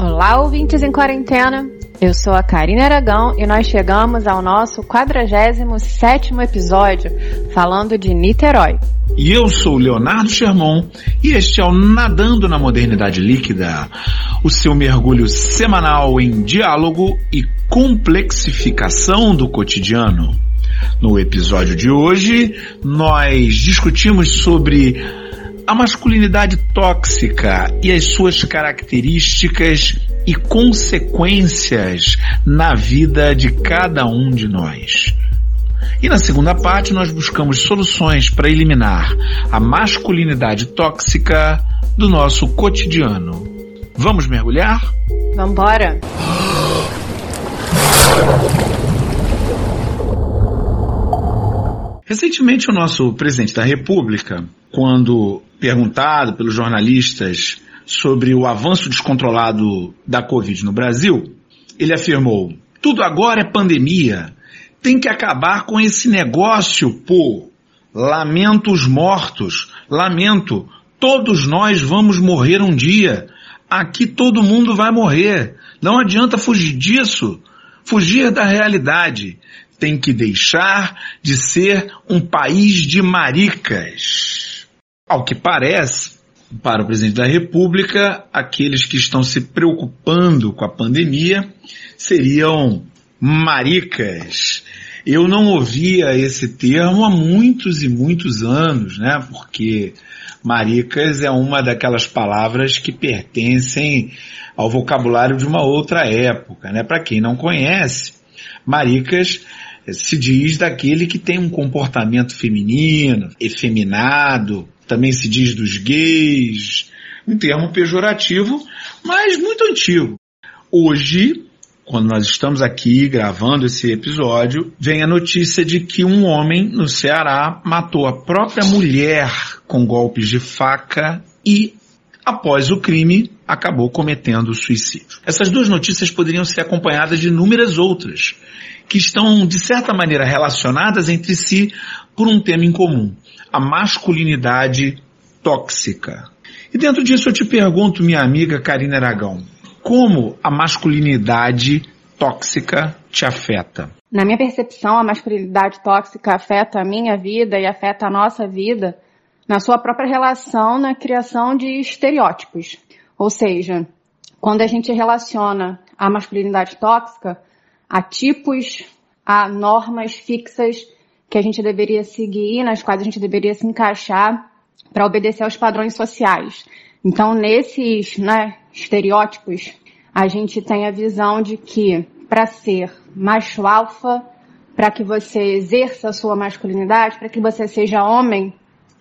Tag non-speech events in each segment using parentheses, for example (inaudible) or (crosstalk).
Olá, ouvintes em quarentena. Eu sou a Karina Aragão e nós chegamos ao nosso 47º episódio falando de Niterói. E eu sou Leonardo Sherman e este é o Nadando na Modernidade Líquida, o seu mergulho semanal em diálogo e complexificação do cotidiano. No episódio de hoje, nós discutimos sobre a masculinidade tóxica e as suas características e consequências na vida de cada um de nós. E na segunda parte, nós buscamos soluções para eliminar a masculinidade tóxica do nosso cotidiano. Vamos mergulhar? Vambora! Recentemente, o nosso presidente da República, quando perguntado pelos jornalistas sobre o avanço descontrolado da Covid no Brasil, ele afirmou: tudo agora é pandemia. Tem que acabar com esse negócio, pô. Lamento os mortos. Lamento. Todos nós vamos morrer um dia. Aqui todo mundo vai morrer. Não adianta fugir disso. Fugir da realidade. Tem que deixar de ser um país de maricas. Ao que parece, para o presidente da República, aqueles que estão se preocupando com a pandemia seriam maricas. Eu não ouvia esse termo há muitos e muitos anos, né? Porque maricas é uma daquelas palavras que pertencem ao vocabulário de uma outra época, né? Para quem não conhece, maricas se diz daquele que tem um comportamento feminino, efeminado, também se diz dos gays, um termo pejorativo, mas muito antigo. Hoje, quando nós estamos aqui gravando esse episódio, vem a notícia de que um homem no Ceará matou a própria mulher com golpes de faca e, após o crime, acabou cometendo suicídio. Essas duas notícias poderiam ser acompanhadas de inúmeras outras, que estão, de certa maneira, relacionadas entre si por um tema em comum a masculinidade tóxica. E dentro disso eu te pergunto, minha amiga Karina Aragão, como a masculinidade tóxica te afeta? Na minha percepção, a masculinidade tóxica afeta a minha vida e afeta a nossa vida na sua própria relação na criação de estereótipos. Ou seja, quando a gente relaciona a masculinidade tóxica a tipos, a normas fixas que a gente deveria seguir, nas quais a gente deveria se encaixar para obedecer aos padrões sociais. Então, nesses né, estereótipos, a gente tem a visão de que para ser macho alfa, para que você exerça a sua masculinidade, para que você seja homem,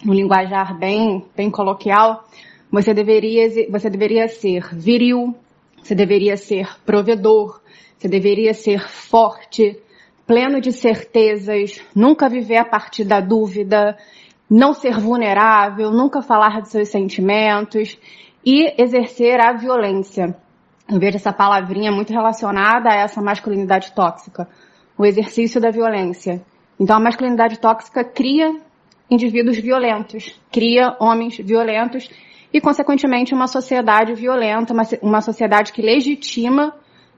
no linguajar bem, bem coloquial, você deveria, você deveria ser viril, você deveria ser provedor, você deveria ser forte, pleno de certezas, nunca viver a partir da dúvida, não ser vulnerável, nunca falar de seus sentimentos e exercer a violência. Eu vejo essa palavrinha muito relacionada a essa masculinidade tóxica, o exercício da violência. Então a masculinidade tóxica cria indivíduos violentos, cria homens violentos e, consequentemente, uma sociedade violenta, uma, uma sociedade que legitima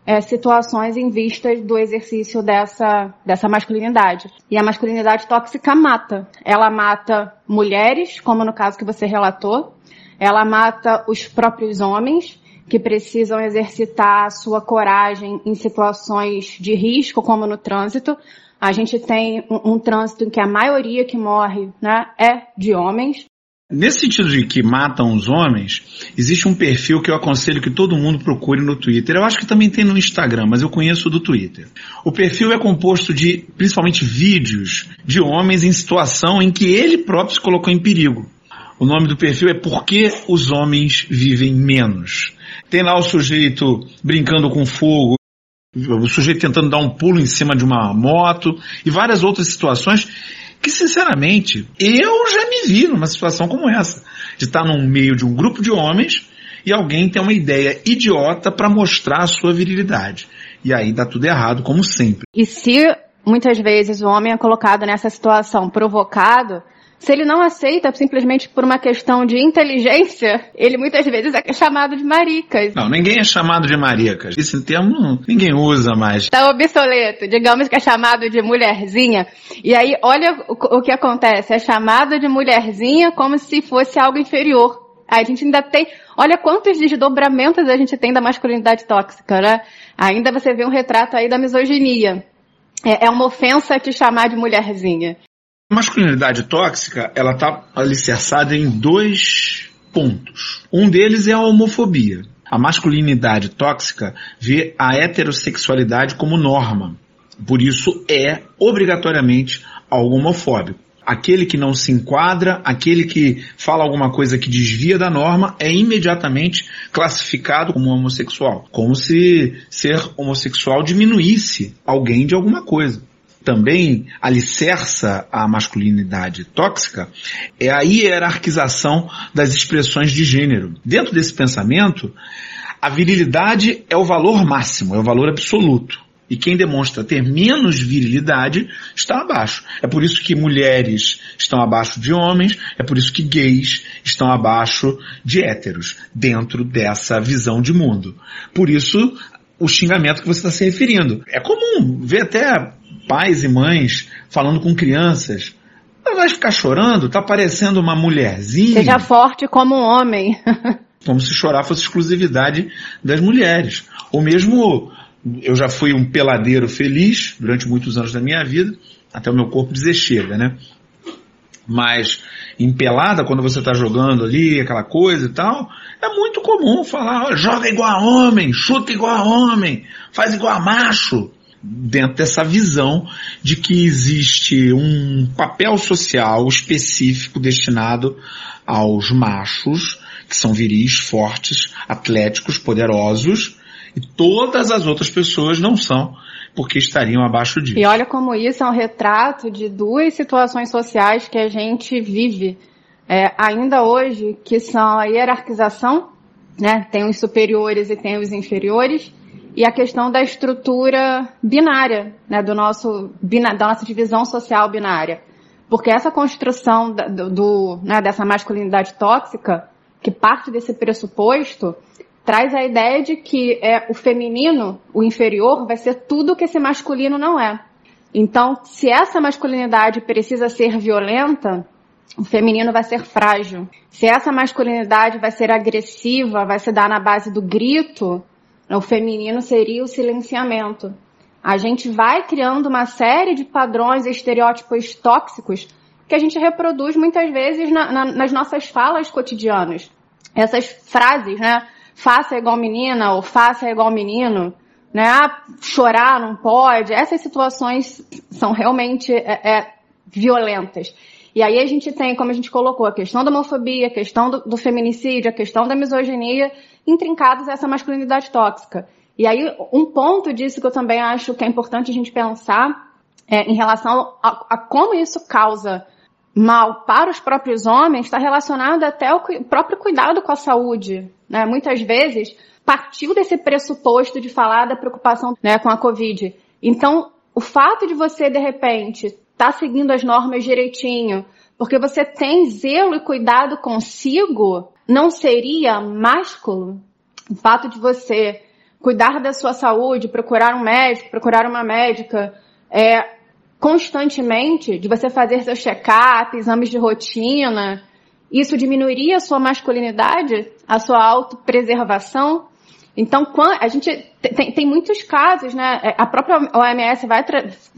é, situações em vista do exercício dessa, dessa masculinidade. E a masculinidade tóxica mata. Ela mata mulheres, como no caso que você relatou, ela mata os próprios homens, que precisam exercitar sua coragem em situações de risco, como no trânsito. A gente tem um, um trânsito em que a maioria que morre né, é de homens. Nesse sentido de que matam os homens, existe um perfil que eu aconselho que todo mundo procure no Twitter. Eu acho que também tem no Instagram, mas eu conheço do Twitter. O perfil é composto de, principalmente, vídeos de homens em situação em que ele próprio se colocou em perigo. O nome do perfil é Por que os homens vivem menos. Tem lá o sujeito brincando com fogo, o sujeito tentando dar um pulo em cima de uma moto e várias outras situações que, sinceramente, eu já me vi numa situação como essa, de estar no meio de um grupo de homens e alguém tem uma ideia idiota para mostrar a sua virilidade. E aí dá tudo errado, como sempre. E se muitas vezes o homem é colocado nessa situação provocado, Se ele não aceita simplesmente por uma questão de inteligência, ele muitas vezes é chamado de maricas. Não, ninguém é chamado de maricas. Esse termo ninguém usa mais. Está obsoleto. Digamos que é chamado de mulherzinha. E aí, olha o, que acontece. É chamado de mulherzinha como se fosse algo inferior. A gente ainda tem, olha quantos desdobramentos a gente tem da masculinidade tóxica, né? Ainda você vê um retrato aí da misoginia. É, é uma ofensa te chamar de mulherzinha. Masculinidade tóxica, ela está alicerçada em dois pontos. Um deles é a homofobia. A masculinidade tóxica vê a heterossexualidade como norma. Por isso é obrigatoriamente algo homofóbico. Aquele que não se enquadra, aquele que fala alguma coisa que desvia da norma, é imediatamente classificado como homossexual. Como se ser homossexual diminuísse alguém de alguma coisa também alicerça a masculinidade tóxica é a hierarquização das expressões de gênero. Dentro desse pensamento, a virilidade é o valor máximo, é o valor absoluto. E quem demonstra ter menos virilidade está abaixo. É por isso que mulheres estão abaixo de homens, é por isso que gays estão abaixo de héteros, dentro dessa visão de mundo. Por isso, o xingamento que você está se referindo. É comum ver até pais e mães falando com crianças. Vai ficar chorando? Tá parecendo uma mulherzinha. Seja forte como um homem. (laughs) como se chorar fosse exclusividade das mulheres. Ou mesmo, eu já fui um peladeiro feliz durante muitos anos da minha vida, até o meu corpo dizer chega, né? Mas em pelada, quando você está jogando ali, aquela coisa e tal, é muito comum falar, joga igual a homem, chuta igual a homem, faz igual a macho dentro dessa visão de que existe um papel social específico destinado aos machos, que são viris, fortes, atléticos, poderosos, e todas as outras pessoas não são, porque estariam abaixo disso. E olha como isso é um retrato de duas situações sociais que a gente vive é, ainda hoje, que são a hierarquização, né? Tem os superiores e tem os inferiores, e a questão da estrutura binária, né, do nosso, da nossa divisão social binária. Porque essa construção do, do né, dessa masculinidade tóxica, que parte desse pressuposto, traz a ideia de que é o feminino, o inferior, vai ser tudo que esse masculino não é. Então, se essa masculinidade precisa ser violenta, o feminino vai ser frágil. Se essa masculinidade vai ser agressiva, vai se dar na base do grito, o feminino seria o silenciamento. A gente vai criando uma série de padrões e estereótipos tóxicos que a gente reproduz muitas vezes na, na, nas nossas falas cotidianas. Essas frases, né? Faça igual menina ou faça igual menino, né? Ah, chorar não pode. Essas situações são realmente é, é, violentas. E aí a gente tem, como a gente colocou, a questão da homofobia, a questão do, do feminicídio, a questão da misoginia, intrincados a essa masculinidade tóxica. E aí, um ponto disso que eu também acho que é importante a gente pensar é, em relação a, a como isso causa mal para os próprios homens está relacionado até ao próprio cuidado com a saúde. Né? Muitas vezes partiu desse pressuposto de falar da preocupação né, com a Covid. Então, o fato de você, de repente, estar tá seguindo as normas direitinho, porque você tem zelo e cuidado consigo, não seria másculo? O fato de você cuidar da sua saúde, procurar um médico, procurar uma médica, é, constantemente, de você fazer seu check-up, exames de rotina, isso diminuiria a sua masculinidade, a sua autopreservação? Então, a gente tem, tem muitos casos, né? É, a própria OMS vai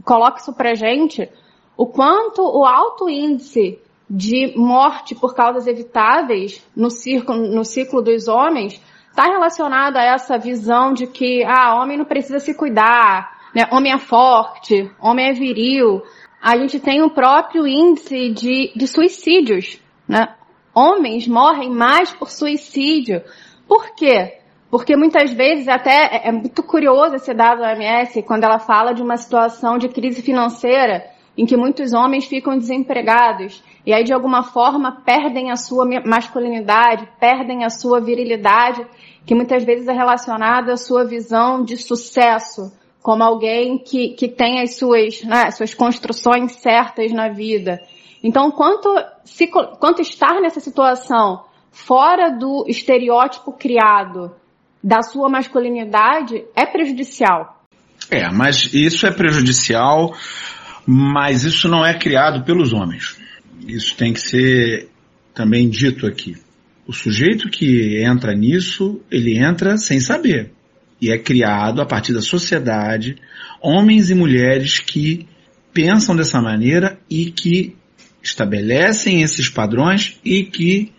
coloca isso pra gente, o quanto o alto índice de morte por causas evitáveis no ciclo, no ciclo dos homens está relacionado a essa visão de que ah, homem não precisa se cuidar, né? homem é forte, homem é viril. A gente tem o próprio índice de, de suicídios. Né? Homens morrem mais por suicídio. Por quê? Porque muitas vezes, até é, é muito curioso esse dado da OMS, quando ela fala de uma situação de crise financeira em que muitos homens ficam desempregados e aí de alguma forma perdem a sua masculinidade, perdem a sua virilidade, que muitas vezes é relacionada à sua visão de sucesso, como alguém que, que tem as suas, né, suas construções certas na vida. Então, quanto, se, quanto estar nessa situação fora do estereótipo criado da sua masculinidade é prejudicial. É, mas isso é prejudicial, mas isso não é criado pelos homens. Isso tem que ser também dito aqui. O sujeito que entra nisso, ele entra sem saber. E é criado a partir da sociedade, homens e mulheres que pensam dessa maneira e que estabelecem esses padrões e que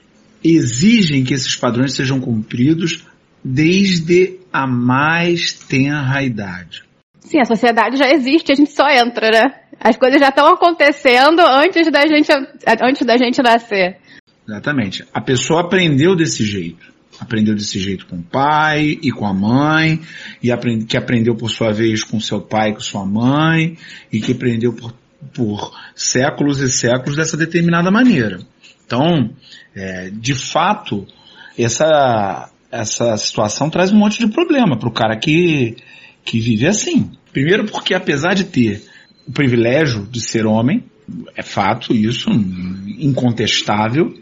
exigem que esses padrões sejam cumpridos desde a mais tenra idade. Sim, a sociedade já existe, a gente só entra, né? As coisas já estão acontecendo antes da gente, antes da gente nascer. Exatamente. A pessoa aprendeu desse jeito. Aprendeu desse jeito com o pai e com a mãe, e aprend, que aprendeu por sua vez com seu pai e com sua mãe, e que aprendeu por, por séculos e séculos dessa determinada maneira. Então, é, de fato, essa, essa situação traz um monte de problema para o cara que, que vive assim. Primeiro porque apesar de ter o privilégio de ser homem, é fato isso, incontestável,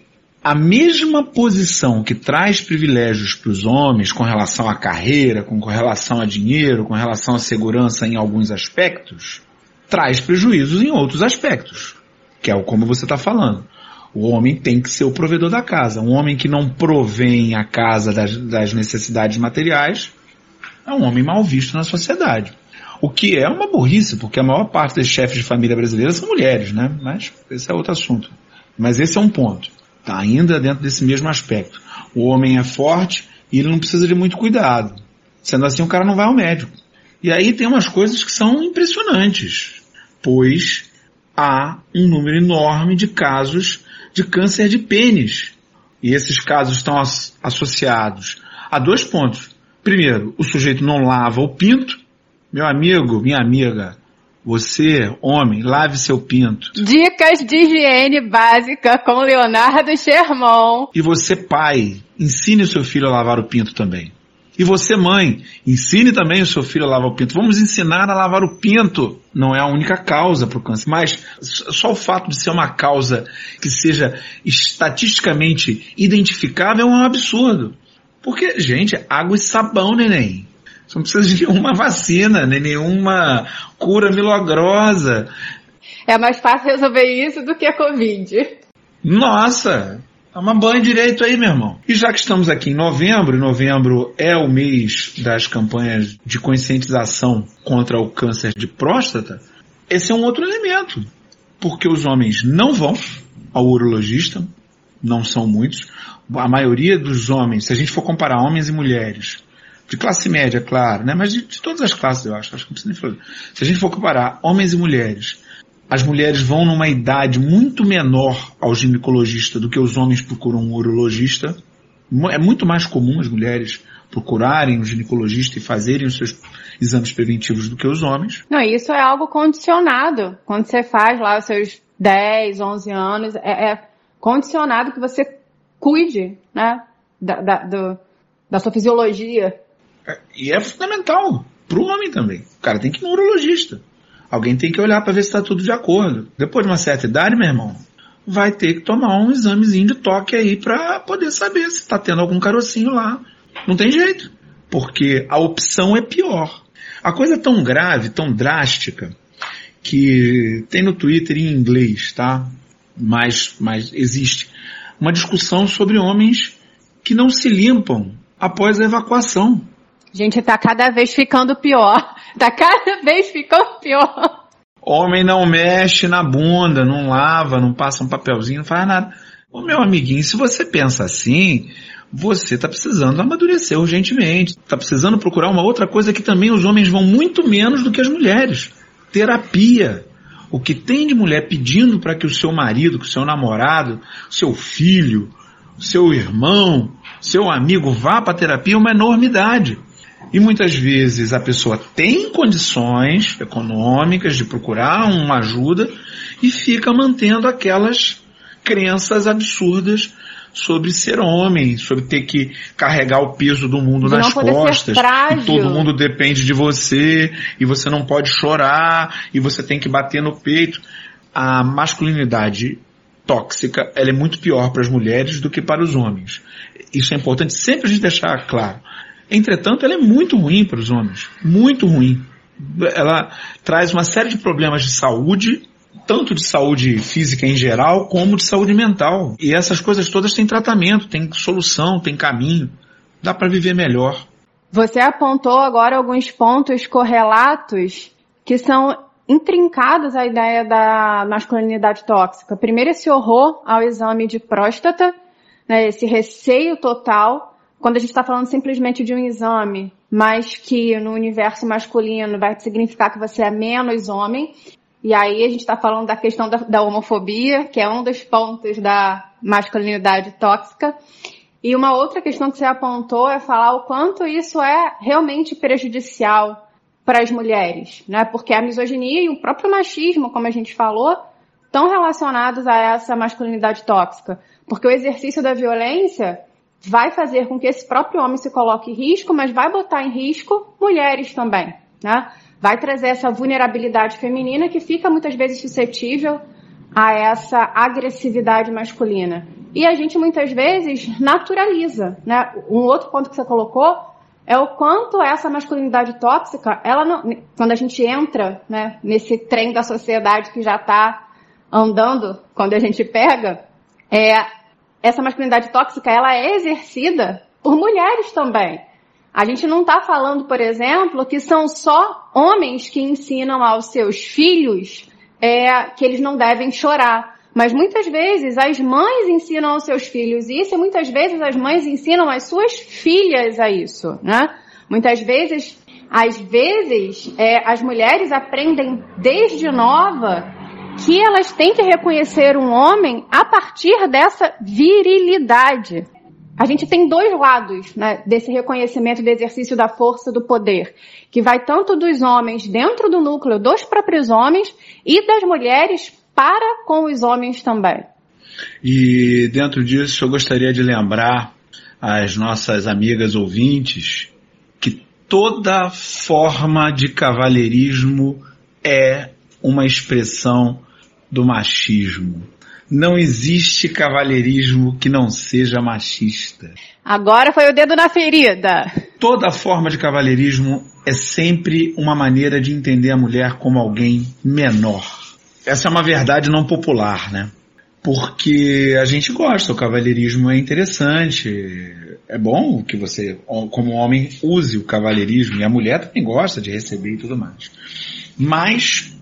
a mesma posição que traz privilégios para os homens com relação à carreira, com relação a dinheiro, com relação à segurança em alguns aspectos, traz prejuízos em outros aspectos, que é o como você está falando. O homem tem que ser o provedor da casa. Um homem que não provém a casa das, das necessidades materiais é um homem mal visto na sociedade. O que é uma burrice, porque a maior parte dos chefes de família brasileiras são mulheres, né? Mas esse é outro assunto. Mas esse é um ponto. Está ainda dentro desse mesmo aspecto. O homem é forte e ele não precisa de muito cuidado. Sendo assim, o cara não vai ao médico. E aí tem umas coisas que são impressionantes, pois há um número enorme de casos de câncer de pênis. E esses casos estão as, associados a dois pontos. Primeiro, o sujeito não lava o pinto. Meu amigo, minha amiga, você, homem, lave seu pinto. Dicas de higiene básica com Leonardo Sherman. E você, pai, ensine o seu filho a lavar o pinto também. E você, mãe, ensine também o seu filho a lavar o pinto. Vamos ensinar a lavar o pinto. Não é a única causa para o câncer, mas só o fato de ser uma causa que seja estatisticamente identificável é um absurdo. Porque, gente, água e sabão, neném. Você não precisa de nenhuma vacina, nem nenhuma cura milagrosa. É mais fácil resolver isso do que a Covid. Nossa, Toma banho direito aí, meu irmão. E já que estamos aqui em novembro, novembro é o mês das campanhas de conscientização contra o câncer de próstata, esse é um outro elemento. Porque os homens não vão ao urologista, não são muitos. A maioria dos homens, se a gente for comparar homens e mulheres, de classe média, claro, né? mas de, de todas as classes, eu acho, acho que não nem falar. Se a gente for comparar homens e mulheres, as mulheres vão numa idade muito menor ao ginecologista do que os homens procuram um urologista. É muito mais comum as mulheres procurarem um ginecologista e fazerem os seus exames preventivos do que os homens. Não, isso é algo condicionado. Quando você faz lá os seus 10, 11 anos, é, é condicionado que você cuide, né, da, da, do, da sua fisiologia. É, e é fundamental para o homem também. O cara tem que ir no urologista. Alguém tem que olhar para ver se está tudo de acordo. Depois de uma certa idade, meu irmão, vai ter que tomar um examezinho de toque aí para poder saber se está tendo algum carocinho lá. Não tem jeito, porque a opção é pior. A coisa é tão grave, tão drástica, que tem no Twitter em inglês, tá? Mas, mas existe uma discussão sobre homens que não se limpam após a evacuação. Gente, tá cada vez ficando pior. (laughs) Tá cada vez ficando pior. Homem não mexe na bunda, não lava, não passa um papelzinho, não faz nada. Ô meu amiguinho, se você pensa assim, você está precisando amadurecer urgentemente. Está precisando procurar uma outra coisa que também os homens vão muito menos do que as mulheres. Terapia. O que tem de mulher pedindo para que o seu marido, que o seu namorado, seu filho, seu irmão, seu amigo vá para terapia é uma enormidade. E muitas vezes a pessoa tem condições econômicas de procurar uma ajuda e fica mantendo aquelas crenças absurdas sobre ser homem, sobre ter que carregar o peso do mundo de nas costas, e todo mundo depende de você, e você não pode chorar, e você tem que bater no peito. A masculinidade tóxica, ela é muito pior para as mulheres do que para os homens. Isso é importante sempre a gente deixar claro. Entretanto, ela é muito ruim para os homens. Muito ruim. Ela traz uma série de problemas de saúde, tanto de saúde física em geral, como de saúde mental. E essas coisas todas têm tratamento, têm solução, têm caminho. Dá para viver melhor. Você apontou agora alguns pontos correlatos que são intrincados à ideia da masculinidade tóxica. Primeiro, esse horror ao exame de próstata, né, esse receio total, quando a gente está falando simplesmente de um exame, mas que no universo masculino vai significar que você é menos homem. E aí a gente está falando da questão da, da homofobia, que é um dos pontos da masculinidade tóxica. E uma outra questão que você apontou é falar o quanto isso é realmente prejudicial para as mulheres, né? Porque a misoginia e o próprio machismo, como a gente falou, estão relacionados a essa masculinidade tóxica. Porque o exercício da violência vai fazer com que esse próprio homem se coloque em risco, mas vai botar em risco mulheres também, né? Vai trazer essa vulnerabilidade feminina que fica muitas vezes suscetível a essa agressividade masculina. E a gente muitas vezes naturaliza, né? Um outro ponto que você colocou é o quanto essa masculinidade tóxica, ela não, quando a gente entra né, nesse trem da sociedade que já está andando, quando a gente pega, é, essa masculinidade tóxica ela é exercida por mulheres também. A gente não está falando, por exemplo, que são só homens que ensinam aos seus filhos é, que eles não devem chorar. Mas muitas vezes as mães ensinam aos seus filhos isso e muitas vezes as mães ensinam as suas filhas a isso, né? Muitas vezes, às vezes, é, as mulheres aprendem desde nova que elas têm que reconhecer um homem a partir dessa virilidade. A gente tem dois lados né, desse reconhecimento do exercício da força do poder, que vai tanto dos homens dentro do núcleo dos próprios homens e das mulheres para com os homens também. E dentro disso, eu gostaria de lembrar às nossas amigas ouvintes que toda forma de cavalheirismo é uma expressão do machismo. Não existe cavalheirismo que não seja machista. Agora foi o dedo na ferida. Toda forma de cavalheirismo é sempre uma maneira de entender a mulher como alguém menor essa é uma verdade não popular, né? Porque a gente gosta, o cavalheirismo é interessante, é bom que você, como homem, use o cavalheirismo, e a mulher também gosta de receber e tudo mais. Mas,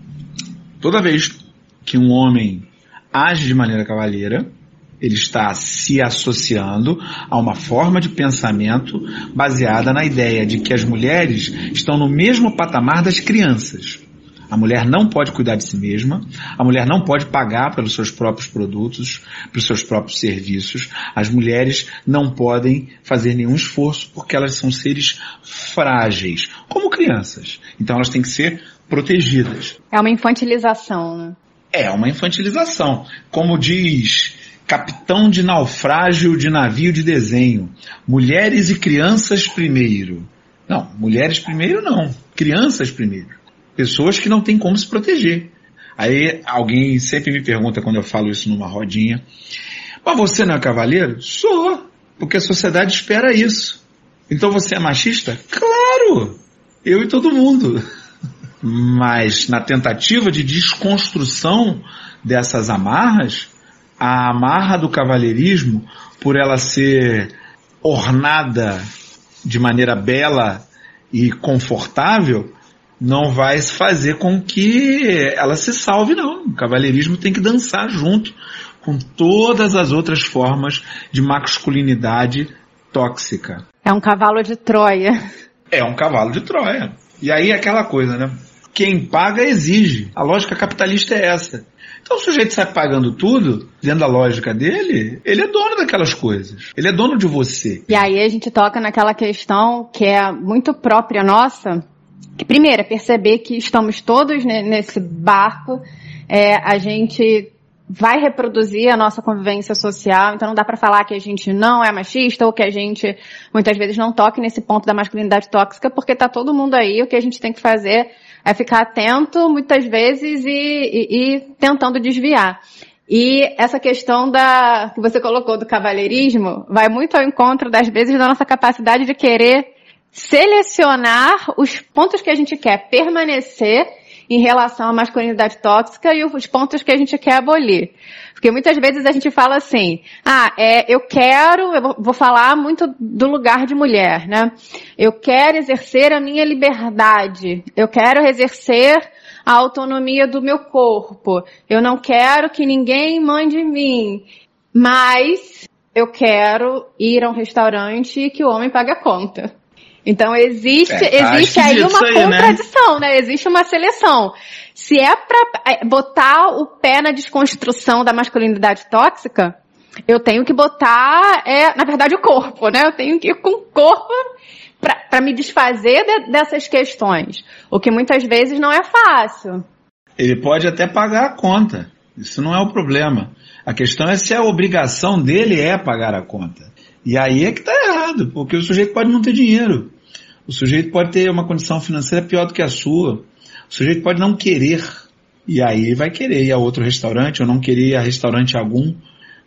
toda vez que um homem age de maneira cavalheira, ele está se associando a uma forma de pensamento baseada na ideia de que as mulheres estão no mesmo patamar das crianças. A mulher não pode cuidar de si mesma, a mulher não pode pagar pelos seus próprios produtos, pelos seus próprios serviços. As mulheres não podem fazer nenhum esforço porque elas são seres frágeis, como crianças. Então elas têm que ser protegidas. É uma infantilização, né? É uma infantilização. Como diz capitão de naufrágio de navio de desenho, mulheres e crianças primeiro. Não, mulheres primeiro não, crianças primeiro pessoas que não têm como se proteger. Aí alguém sempre me pergunta quando eu falo isso numa rodinha, mas você não é cavaleiro? Sou, porque a sociedade espera isso. Então você é machista? Claro! Eu e todo mundo. Mas na tentativa de desconstrução dessas amarras, a amarra do cavalheirismo, por ela ser ornada de maneira bela e confortável, não vai fazer com que ela se salve, não. O cavalheirismo tem que dançar junto com todas as outras formas de masculinidade tóxica. É um cavalo de Troia. É um cavalo de Troia. E aí é aquela coisa, né? Quem paga exige. A lógica capitalista é essa. Então o sujeito sai pagando tudo, dentro da lógica dele, ele é dono daquelas coisas. Ele é dono de você. E aí a gente toca naquela questão que é muito própria nossa, que primeiro é perceber que estamos todos nesse barco, é, a gente vai reproduzir a nossa convivência social, então não dá para falar que a gente não é machista ou que a gente muitas vezes não toque nesse ponto da masculinidade tóxica, porque tá todo mundo aí, o que a gente tem que fazer é ficar atento muitas vezes e, e, e tentando desviar. E essa questão da que você colocou do cavalheirismo vai muito ao encontro das vezes da nossa capacidade de querer selecionar os pontos que a gente quer permanecer em relação à masculinidade tóxica e os pontos que a gente quer abolir. Porque muitas vezes a gente fala assim, ah, é, eu quero, eu vou falar muito do lugar de mulher, né? Eu quero exercer a minha liberdade, eu quero exercer a autonomia do meu corpo, eu não quero que ninguém mande em mim, mas eu quero ir a um restaurante que o homem pague a conta. Então existe, é, tá existe aí uma aí, né? contradição, né? né? Existe uma seleção. Se é para é, botar o pé na desconstrução da masculinidade tóxica, eu tenho que botar, é, na verdade, o corpo, né? Eu tenho que ir com o corpo para me desfazer de, dessas questões. O que muitas vezes não é fácil. Ele pode até pagar a conta. Isso não é o problema. A questão é se a obrigação dele é pagar a conta. E aí é que está errado, porque o sujeito pode não ter dinheiro. O sujeito pode ter uma condição financeira pior do que a sua. O sujeito pode não querer. E aí ele vai querer ir a outro restaurante ou não querer ir a restaurante algum.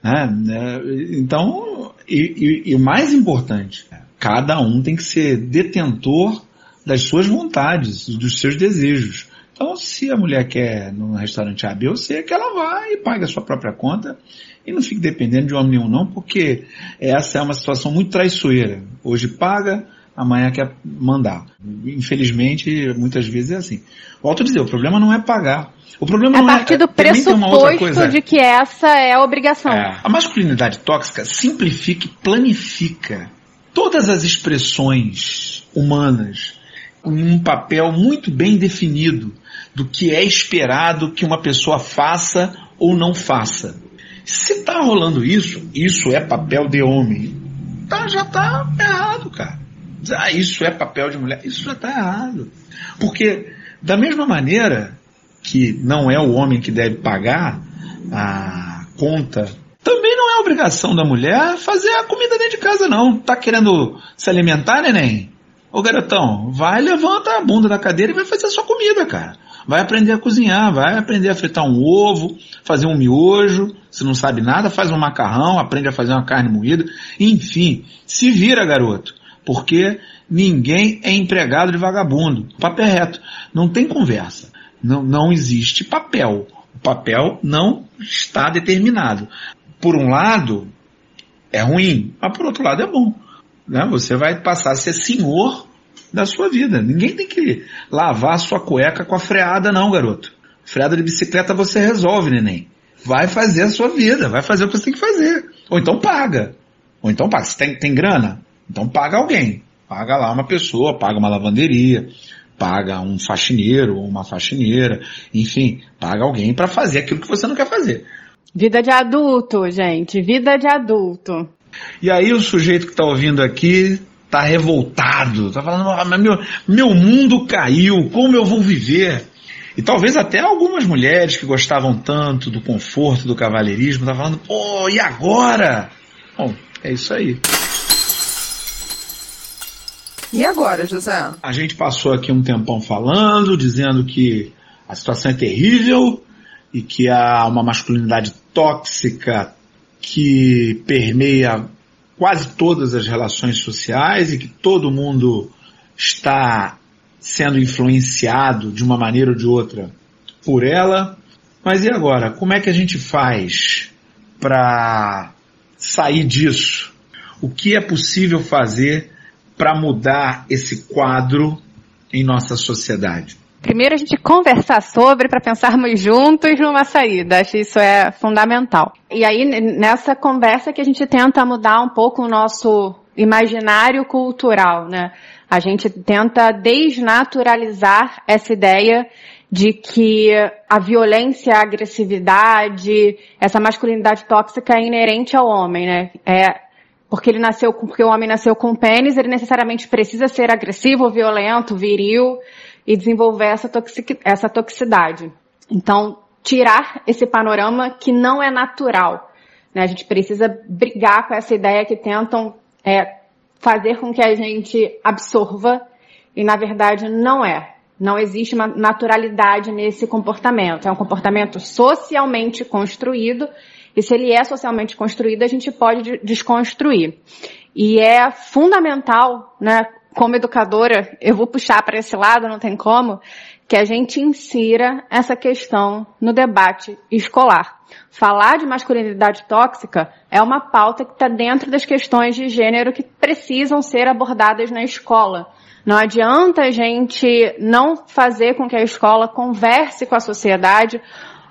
Né? Então, e, o mais importante, cada um tem que ser detentor das suas vontades, dos seus desejos. Então, se a mulher quer no restaurante A, B ou C, que ela vá e pague a sua própria conta e não fique dependendo de homem nenhum não, porque essa é uma situação muito traiçoeira. Hoje paga, amanhã quer mandar. Infelizmente, muitas vezes é assim. Volto a dizer, o problema não é pagar. O problema a não é- partir é, do pressuposto de que essa é a obrigação. É, a masculinidade tóxica simplifica e planifica todas as expressões humanas em um papel muito bem definido do que é esperado que uma pessoa faça ou não faça. Se está rolando isso, isso é papel de homem. Tá, já está errado, cara ah, isso é papel de mulher, isso já está errado. Porque, da mesma maneira que não é o homem que deve pagar a conta, também não é obrigação da mulher fazer a comida dentro de casa, não. Tá querendo se alimentar, neném? Ô garotão, vai, levanta a bunda da cadeira e vai fazer a sua comida, cara. Vai aprender a cozinhar, vai aprender a fritar um ovo, fazer um miojo. Se não sabe nada, faz um macarrão, aprende a fazer uma carne moída. Enfim, se vira, garoto porque ninguém é empregado de vagabundo. O papel é reto. Não tem conversa. Não, não existe papel. O papel não está determinado. Por um lado, é ruim, mas por outro lado é bom. Né? Você vai passar a ser senhor da sua vida. Ninguém tem que lavar a sua cueca com a freada, não, garoto. Freada de bicicleta você resolve, neném. Vai fazer a sua vida, vai fazer o que você tem que fazer. Ou então paga. Ou então paga. Você tem, tem grana? Então paga alguém. Paga lá uma pessoa, paga uma lavanderia, paga um faxineiro ou uma faxineira, enfim, paga alguém para fazer aquilo que você não quer fazer. Vida de adulto, gente, vida de adulto. E aí o sujeito que está ouvindo aqui está revoltado, está falando, ah, meu, meu mundo caiu, como eu vou viver? E talvez até algumas mulheres que gostavam tanto do conforto do cavalheirismo, tá falando, pô, e agora? Bom, é isso aí. E agora, José? A gente passou aqui um tempão falando, dizendo que a situação é terrível e que há uma masculinidade tóxica que permeia quase todas as relações sociais e que todo mundo está sendo influenciado de uma maneira ou de outra por ela. Mas e agora? Como é que a gente faz para sair disso? O que é possível fazer para mudar esse quadro em nossa sociedade? Primeiro a gente conversar sobre para pensarmos juntos numa saída. Acho que isso é fundamental. E aí nessa conversa que a gente tenta mudar um pouco o nosso imaginário cultural, né? A gente tenta desnaturalizar essa ideia de que a violência, a agressividade, essa masculinidade tóxica é inerente ao homem, né? É porque ele nasceu, porque o homem nasceu com pênis, ele necessariamente precisa ser agressivo, violento, viril e desenvolver essa, toxic, essa toxicidade. Então, tirar esse panorama que não é natural. Né? A gente precisa brigar com essa ideia que tentam é, fazer com que a gente absorva e na verdade não é. Não existe uma naturalidade nesse comportamento. É um comportamento socialmente construído e se ele é socialmente construído, a gente pode desconstruir. E é fundamental, né, como educadora, eu vou puxar para esse lado, não tem como, que a gente insira essa questão no debate escolar. Falar de masculinidade tóxica é uma pauta que está dentro das questões de gênero que precisam ser abordadas na escola. Não adianta a gente não fazer com que a escola converse com a sociedade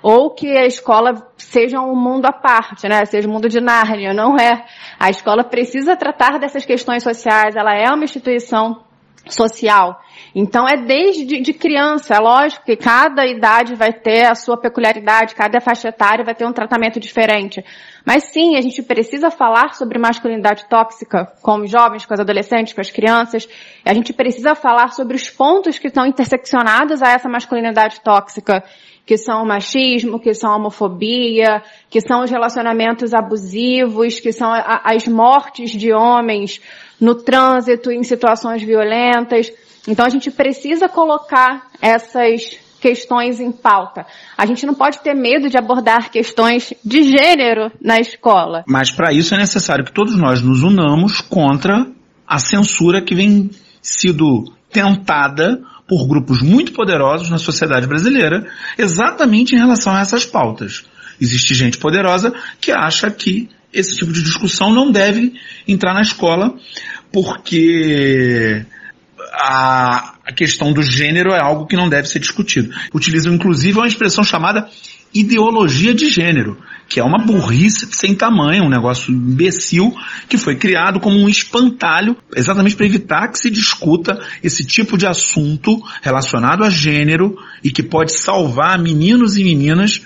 ou que a escola seja um mundo à parte, né? Seja um mundo de Nárnia, não é. A escola precisa tratar dessas questões sociais, ela é uma instituição social. Então é desde de criança, é lógico que cada idade vai ter a sua peculiaridade, cada faixa etária vai ter um tratamento diferente. Mas sim, a gente precisa falar sobre masculinidade tóxica com os jovens, com os adolescentes, com as crianças. A gente precisa falar sobre os pontos que estão interseccionados a essa masculinidade tóxica que são o machismo, que são a homofobia, que são os relacionamentos abusivos, que são a, as mortes de homens no trânsito, em situações violentas. Então a gente precisa colocar essas questões em pauta. A gente não pode ter medo de abordar questões de gênero na escola. Mas para isso é necessário que todos nós nos unamos contra a censura que vem sido tentada por grupos muito poderosos na sociedade brasileira, exatamente em relação a essas pautas. Existe gente poderosa que acha que esse tipo de discussão não deve entrar na escola, porque a, questão do gênero é algo que não deve ser discutido. Utilizam inclusive uma expressão chamada ideologia de gênero, que é uma burrice sem tamanho, um negócio imbecil que foi criado como um espantalho exatamente para evitar que se discuta esse tipo de assunto relacionado a gênero e que pode salvar meninos e meninas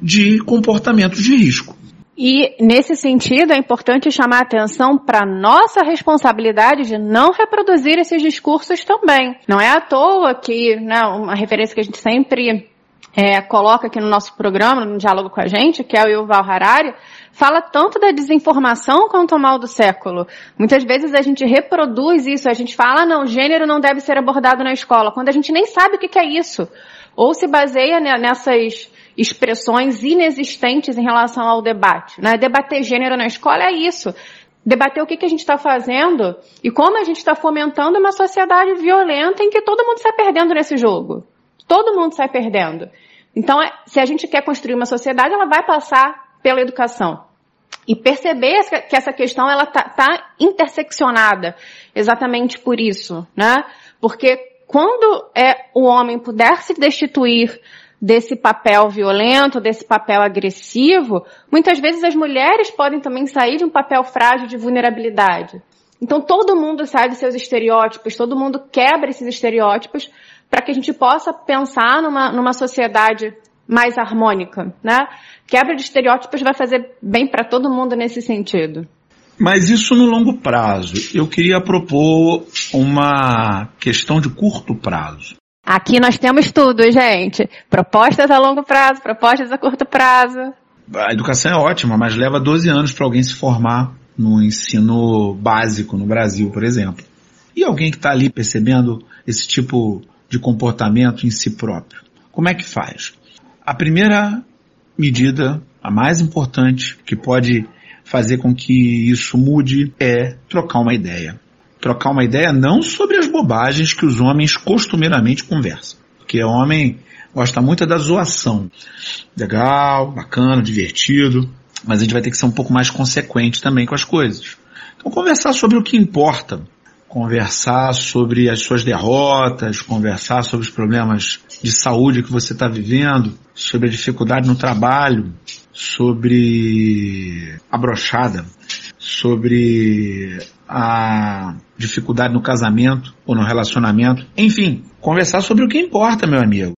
de comportamentos de risco. E, nesse sentido, é importante chamar atenção para nossa responsabilidade de não reproduzir esses discursos também. Não é à toa que, né, uma referência que a gente sempre é, coloca aqui no nosso programa, no diálogo com a gente, que é o Yuval Harari, fala tanto da desinformação quanto o mal do século. Muitas vezes a gente reproduz isso, a gente fala, ah, não, gênero não deve ser abordado na escola, quando a gente nem sabe o que é isso. Ou se baseia nessas expressões inexistentes em relação ao debate. Né? Debater gênero na escola é isso. Debater o que, a gente está fazendo e como a gente está fomentando uma sociedade violenta em que todo mundo sai perdendo nesse jogo. Todo mundo sai perdendo. Então, é, se a gente quer construir uma sociedade, ela vai passar pela educação. E perceber que essa questão ela tá, tá interseccionada exatamente por isso, né? Porque quando é o homem puder se destituir desse papel violento, desse papel agressivo, muitas vezes as mulheres podem também sair de um papel frágil de vulnerabilidade. Então todo mundo sai dos seus estereótipos, todo mundo quebra esses estereótipos para que a gente possa pensar numa, numa sociedade mais harmônica, né? Quebra de estereótipos vai fazer bem para todo mundo nesse sentido. Mas isso no longo prazo. Eu queria propor uma questão de curto prazo. Aqui nós temos tudo, gente. Propostas a longo prazo, propostas a curto prazo. A educação é ótima, mas leva 12 anos para alguém se formar no ensino básico no Brasil, por exemplo. E alguém que está ali percebendo esse tipo de comportamento em si próprio. Como é que faz? A primeira medida, a mais importante, que pode fazer com que isso mude é trocar uma ideia. Trocar uma ideia não sobre as bobagens que os homens costumeiramente conversam. Porque homem gosta muito da zoação. Legal, bacana, divertido, mas a gente vai ter que ser um pouco mais consequente também com as coisas. Então conversar sobre o que importa, conversar sobre as suas derrotas, conversar sobre os problemas de saúde que você está vivendo, sobre a dificuldade no trabalho, sobre a brochada, sobre a dificuldade no casamento ou no relacionamento. Enfim, conversar sobre o que importa, meu amigo.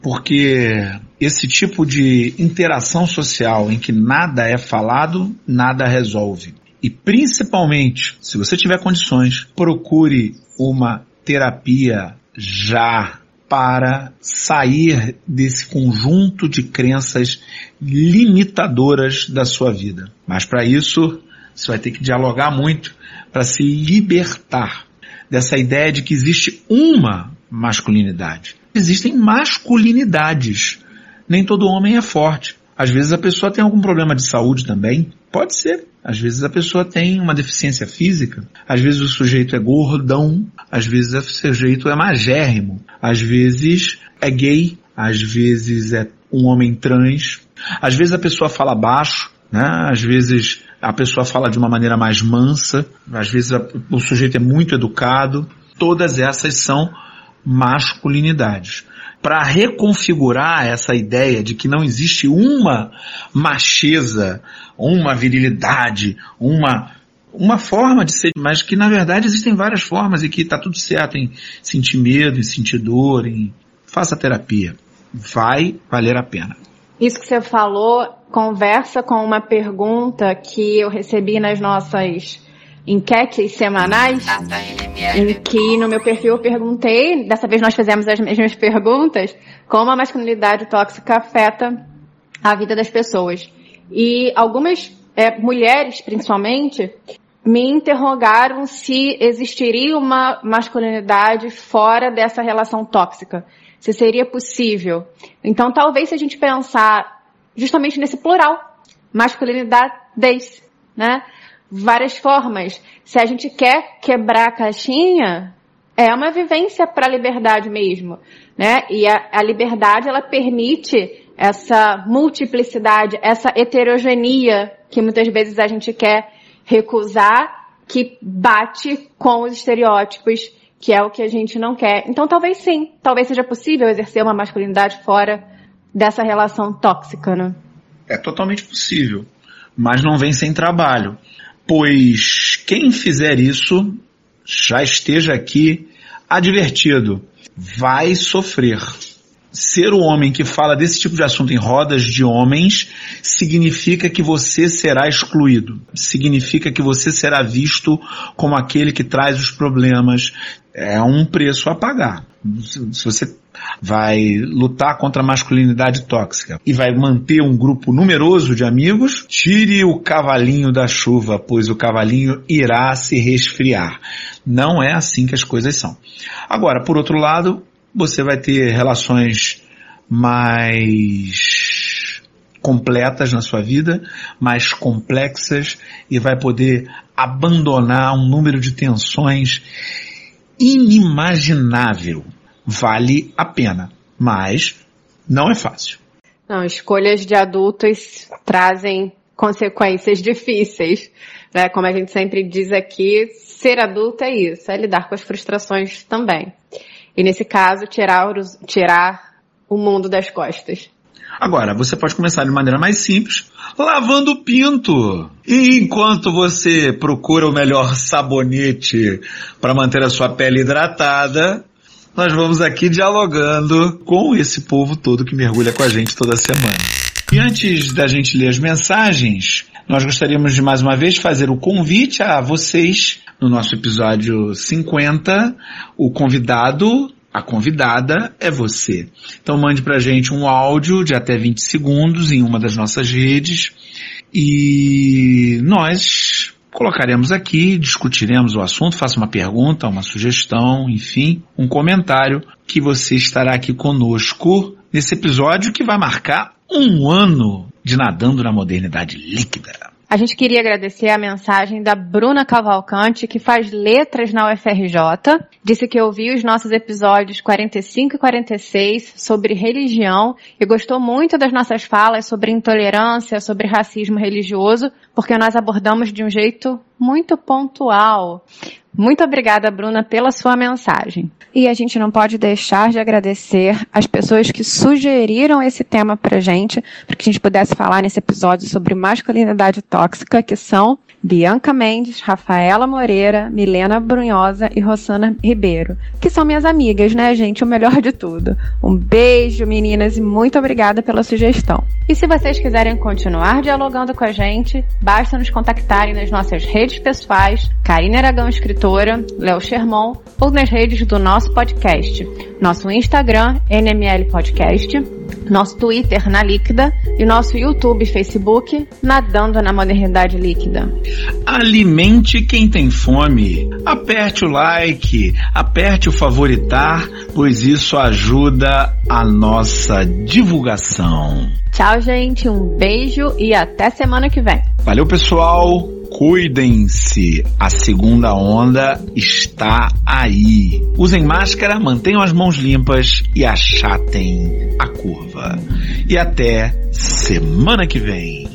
Porque esse tipo de interação social em que nada é falado, nada resolve. E principalmente, se você tiver condições, procure uma terapia já para sair desse conjunto de crenças limitadoras da sua vida. Mas para isso, você vai ter que dialogar muito para se libertar dessa ideia de que existe uma masculinidade. Existem masculinidades. Nem todo homem é forte. Às vezes a pessoa tem algum problema de saúde também. Pode ser. Às vezes a pessoa tem uma deficiência física. Às vezes o sujeito é gordão. Às vezes o sujeito é magérrimo. Às vezes é gay. Às vezes é um homem trans. Às vezes a pessoa fala baixo. Né? Às vezes a pessoa fala de uma maneira mais mansa. Às vezes o sujeito é muito educado. Todas essas são masculinidades para reconfigurar essa ideia de que não existe uma macheza, uma virilidade, uma uma forma de ser, mas que na verdade existem várias formas e que está tudo certo em sentir medo, em sentir dor, em faça terapia. Vai valer a pena. Isso que você falou conversa com uma pergunta que eu recebi nas nossas enquetes semanais, em que no meu perfil eu perguntei, dessa vez nós fizemos as mesmas perguntas, como a masculinidade tóxica afeta a vida das pessoas. E algumas é, mulheres, principalmente, me interrogaram se existiria uma masculinidade fora dessa relação tóxica. Se seria possível. Então, talvez se a gente pensar justamente nesse plural, masculinidades, né? Várias formas. Se a gente quer quebrar a caixinha, é uma vivência para a liberdade mesmo, né? E a, a, liberdade ela permite essa multiplicidade, essa heterogeneia que muitas vezes a gente quer recusar, que bate com os estereótipos, que é o que a gente não quer. Então talvez sim, talvez seja possível exercer uma masculinidade fora dessa relação tóxica, né? É totalmente possível, mas não vem sem trabalho pois quem fizer isso já esteja aqui advertido, vai sofrer. Ser o homem que fala desse tipo de assunto em rodas de homens significa que você será excluído. Significa que você será visto como aquele que traz os problemas. É um preço a pagar. Se você vai lutar contra a masculinidade tóxica e vai manter um grupo numeroso de amigos, tire o cavalinho da chuva, pois o cavalinho irá se resfriar. Não é assim que as coisas são. Agora, por outro lado, você vai ter relações mais completas na sua vida, mais complexas e vai poder abandonar um número de tensões inimaginável vale a pena, mas não é fácil. Não, escolhas de adultos trazem consequências difíceis, né? Como a gente sempre diz aqui, ser adulto é isso, é lidar com as frustrações também. E nesse caso, tirar, tirar o mundo das costas. Agora, você pode começar de maneira mais simples, lavando o pinto. E enquanto você procura o melhor sabonete para manter a sua pele hidratada, nós vamos aqui dialogando com esse povo todo que mergulha com a gente toda semana. E antes da gente ler as mensagens, nós gostaríamos de mais uma vez fazer o convite a vocês no nosso episódio 50, o convidado a convidada é você. Então mande pra gente um áudio de até 20 segundos em uma das nossas redes e nós colocaremos aqui, discutiremos o assunto, faça uma pergunta, uma sugestão, enfim, um comentário que você estará aqui conosco nesse episódio que vai marcar um ano de nadando na modernidade líquida. A gente queria agradecer a mensagem da Bruna Cavalcante, que faz letras na UFRJ. Disse que ouviu os nossos episódios 45 e 46 sobre religião e gostou muito das nossas falas sobre intolerância, sobre racismo religioso, porque nós abordamos de um jeito muito pontual. Muito obrigada, Bruna, pela sua mensagem. E a gente não pode deixar de agradecer as pessoas que sugeriram esse tema pra gente, para que a gente pudesse falar nesse episódio sobre masculinidade tóxica, que são Bianca Mendes, Rafaela Moreira, Milena Brunhosa e Rosana Ribeiro, que são minhas amigas, né, gente? O melhor de tudo. Um beijo, meninas, e muito obrigada pela sugestão. E se vocês quiserem continuar dialogando com a gente, basta nos contactarem nas nossas redes pessoais, Karine Aragão Escritora, Léo Sherman, ou nas redes do nosso podcast. Nosso Instagram, NML Podcast, nosso Twitter na Líquida e nosso YouTube e Facebook Nadando na Modernidade Líquida. Alimente quem tem fome. Aperte o like, aperte o favoritar, pois isso ajuda a nossa divulgação. Tchau, gente. Um beijo e até semana que vem. Valeu, pessoal. Cuidem-se, a segunda onda está aí. Usem máscara, mantenham as mãos limpas e achatem a curva. E até semana que vem.